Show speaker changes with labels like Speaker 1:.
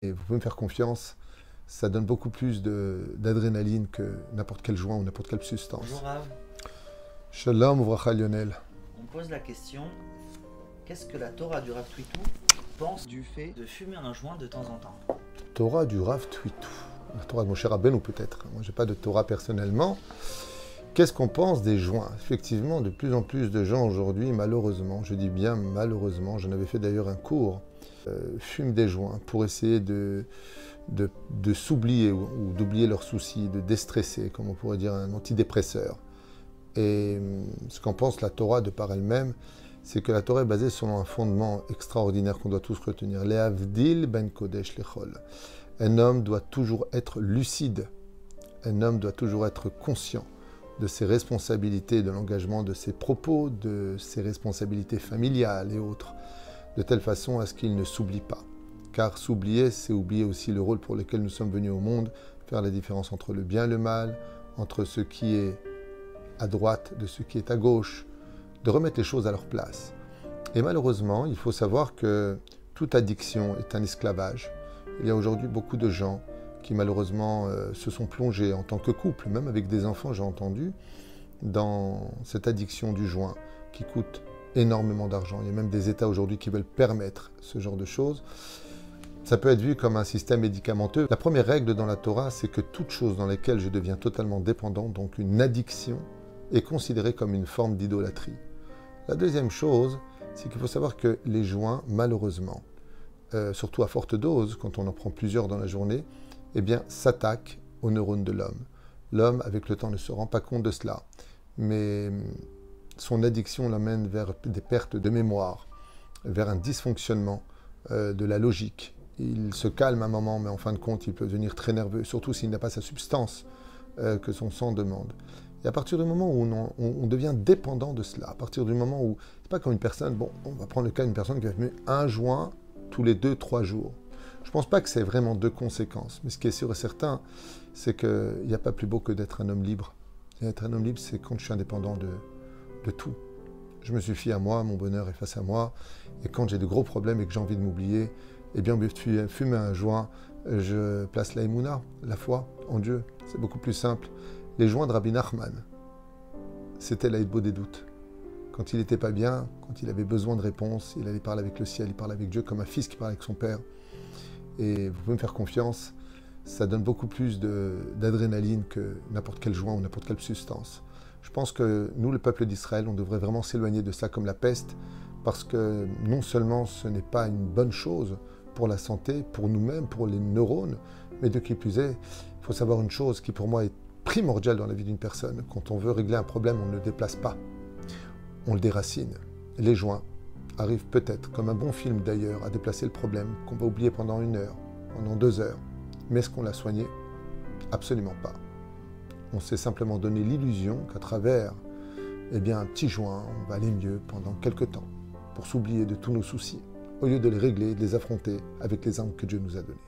Speaker 1: Et vous pouvez me faire confiance, ça donne beaucoup plus d'adrénaline que n'importe quel joint ou n'importe quelle substance.
Speaker 2: Bonjour Rav.
Speaker 1: Shalom, Ouvracha Lionel.
Speaker 2: On pose la question qu'est-ce que la Torah du Rav Twitou pense du fait de fumer un joint de temps en temps?
Speaker 1: Torah du Rav Twitou. La Torah de mon cher ou peut-être. Moi, j'ai pas de Torah personnellement. Qu'est-ce qu'on pense des joints? Effectivement, de plus en plus de gens aujourd'hui, malheureusement, je dis bien malheureusement, j'en avais fait d'ailleurs un cours, euh, fument des joints pour essayer de, de, s'oublier ou, d'oublier leurs soucis, de déstresser, comme on pourrait dire un antidépresseur. Et hum, ce qu'en pense la Torah de par elle-même, c'est que la Torah est basée sur un fondement extraordinaire qu'on doit tous retenir. Les Avdil ben Kodesh lechol. Un homme doit toujours être lucide. Un homme doit toujours être conscient de ses responsabilités, de l'engagement de ses propos, de ses responsabilités familiales et autres, de telle façon à ce qu'il ne s'oublie pas. Car s'oublier, c'est oublier aussi le rôle pour lequel nous sommes venus au monde, faire la différence entre le bien et le mal, entre ce qui est à droite de ce qui est à gauche, de remettre les choses à leur place. Et malheureusement, il faut savoir que toute addiction est un esclavage. Il y a aujourd'hui beaucoup de gens qui malheureusement euh, se sont plongés en tant que couple, même avec des enfants, j'ai entendu, dans cette addiction du joint qui coûte énormément d'argent. Il y a même des États aujourd'hui qui veulent permettre ce genre de choses. Ça peut être vu comme un système médicamenteux. La première règle dans la Torah, c'est que toute chose dans laquelle je deviens totalement dépendant, donc une addiction, est considérée comme une forme d'idolâtrie. La deuxième chose, c'est qu'il faut savoir que les joints, malheureusement, euh, surtout à forte dose, quand on en prend plusieurs dans la journée, eh bien, s'attaque aux neurones de l'homme. L'homme, avec le temps, ne se rend pas compte de cela, mais hum, son addiction l'amène vers des pertes de mémoire, vers un dysfonctionnement euh, de la logique. Il se calme un moment, mais en fin de compte, il peut devenir très nerveux, surtout s'il n'a pas sa substance euh, que son sang demande. Et à partir du moment où on, devient dépendant de cela, à partir du moment où, c'est pas comme une personne, bon, on va prendre le cas d'une personne qui va fumer un joint tous les deux, trois jours. Je ne pense pas que c'est vraiment deux conséquences. Mais ce qui est sûr et certain, c'est qu'il n'y a pas plus beau que d'être un homme libre. être un homme libre, c'est quand je suis indépendant de, tout. Je me suffis à moi, mon bonheur est face à moi. Et quand j'ai de gros problèmes et que j'ai envie de m'oublier, eh bien, de fumer un joint, je place la la foi en Dieu. C'est beaucoup plus simple. Les joints de Rabbi Nachman, c'était l'aïdbo des doutes. Quand il n'était pas bien, quand il avait besoin de réponses, il allait parler avec le ciel, il parlait avec Dieu comme un fils qui parle avec son père. Et vous pouvez me faire confiance, ça donne beaucoup plus d'adrénaline que n'importe quel joint ou n'importe quelle substance. Je pense que nous, le peuple d'Israël, on devrait vraiment s'éloigner de ça comme la peste, parce que non seulement ce n'est pas une bonne chose pour la santé, pour nous-mêmes, pour les neurones, mais de qui plus est, il faut savoir une chose qui pour moi est primordiale dans la vie d'une personne. Quand on veut régler un problème, on ne le déplace pas, on le déracine. Les joints, arrive peut-être, comme un bon film d'ailleurs, à déplacer le problème qu'on va oublier pendant une heure, pendant deux heures. Mais est-ce qu'on l'a soigné? Absolument pas. On s'est simplement donné l'illusion qu'à travers eh bien, un petit joint, on va aller mieux pendant quelques temps, pour s'oublier de tous nos soucis, au lieu de les régler, de les affronter avec les armes que Dieu nous a données.